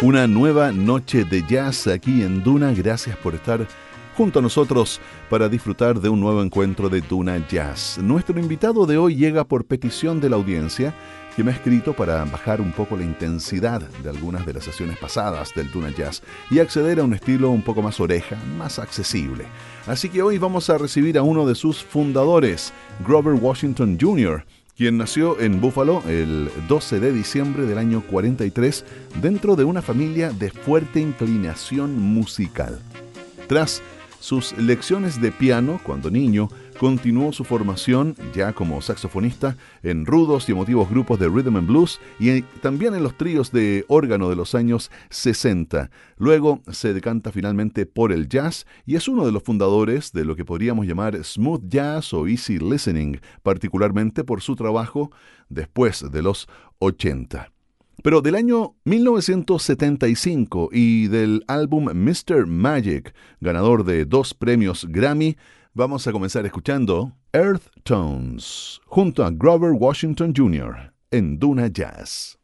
Una nueva noche de jazz aquí en Duna. Gracias por estar junto a nosotros para disfrutar de un nuevo encuentro de Duna Jazz. Nuestro invitado de hoy llega por petición de la audiencia que me ha escrito para bajar un poco la intensidad de algunas de las sesiones pasadas del Duna Jazz y acceder a un estilo un poco más oreja, más accesible. Así que hoy vamos a recibir a uno de sus fundadores, Grover Washington Jr., quien nació en Buffalo el 12 de diciembre del año 43 dentro de una familia de fuerte inclinación musical. Tras sus lecciones de piano cuando niño, continuó su formación ya como saxofonista en rudos y emotivos grupos de rhythm and blues y también en los tríos de órgano de los años 60. Luego se decanta finalmente por el jazz y es uno de los fundadores de lo que podríamos llamar smooth jazz o easy listening, particularmente por su trabajo después de los 80. Pero del año 1975 y del álbum Mr. Magic, ganador de dos premios Grammy, Vamos a comenzar escuchando Earth Tones junto a Grover Washington Jr. en Duna Jazz.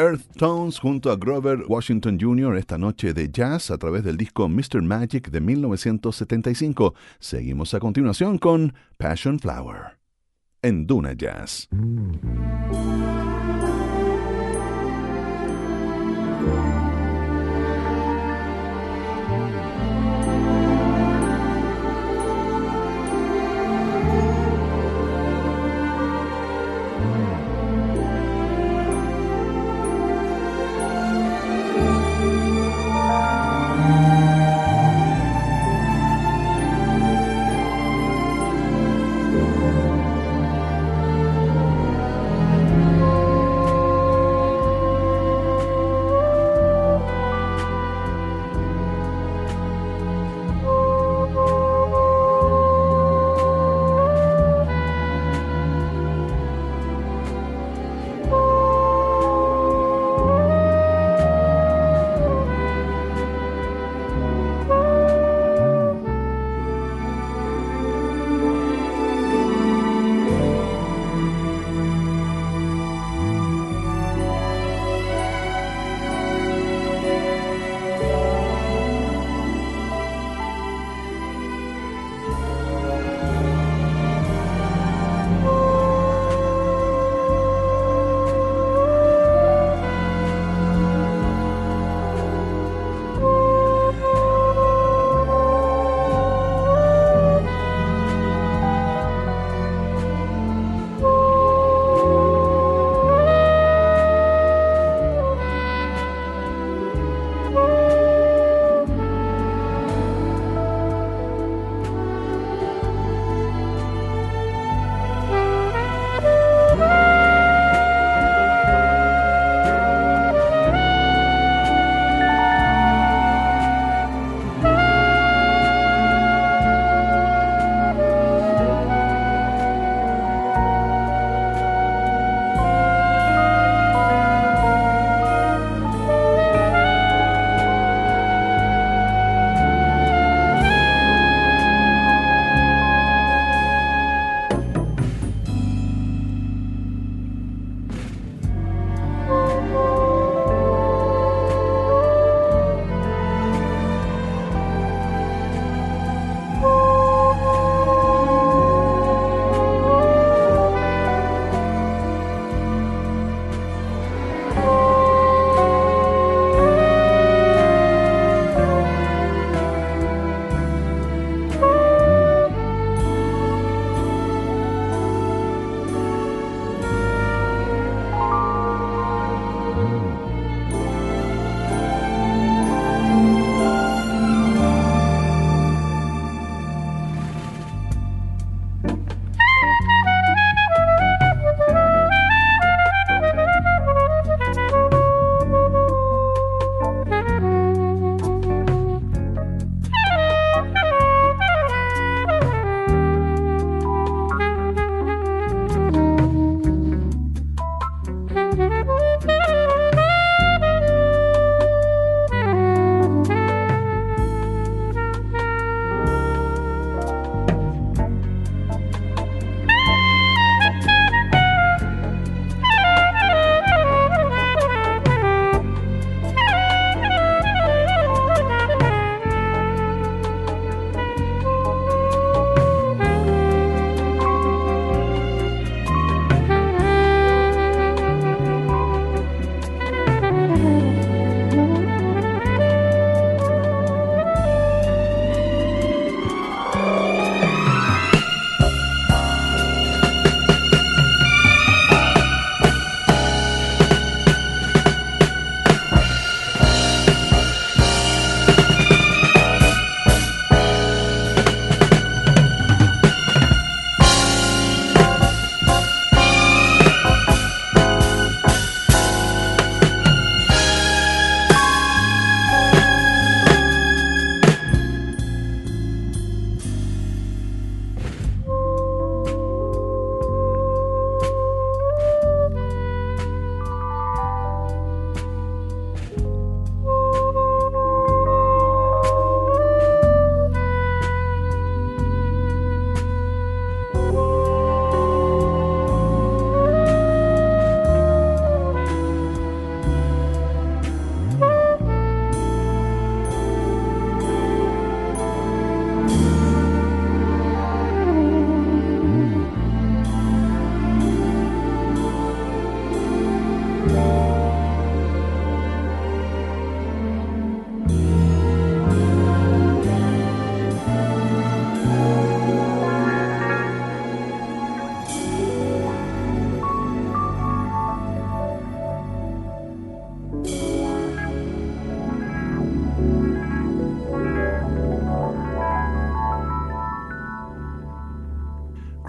Earth Tones junto a Grover Washington Jr. esta noche de jazz a través del disco Mr. Magic de 1975. Seguimos a continuación con Passion Flower en Duna Jazz.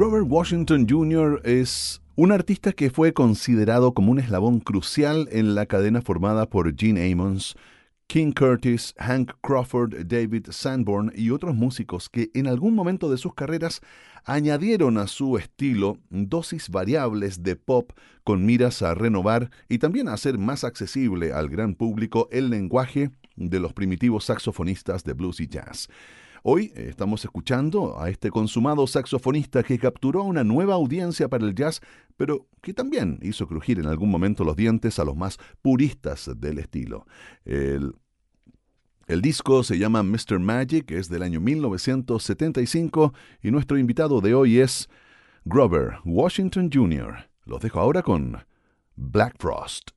Grover Washington Jr. es un artista que fue considerado como un eslabón crucial en la cadena formada por Gene Ammons, King Curtis, Hank Crawford, David Sanborn y otros músicos que en algún momento de sus carreras añadieron a su estilo dosis variables de pop con miras a renovar y también a hacer más accesible al gran público el lenguaje de los primitivos saxofonistas de blues y jazz. Hoy estamos escuchando a este consumado saxofonista que capturó una nueva audiencia para el jazz, pero que también hizo crujir en algún momento los dientes a los más puristas del estilo. El, el disco se llama Mr. Magic, es del año 1975 y nuestro invitado de hoy es Grover Washington Jr. Los dejo ahora con Black Frost.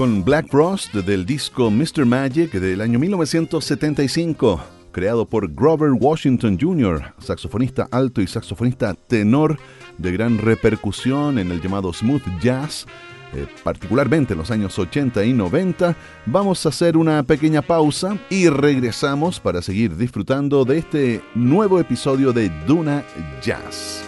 Con Black Rust del disco Mr. Magic del año 1975, creado por Grover Washington Jr., saxofonista alto y saxofonista tenor de gran repercusión en el llamado smooth jazz. Eh, particularmente en los años 80 y 90, vamos a hacer una pequeña pausa y regresamos para seguir disfrutando de este nuevo episodio de Duna Jazz.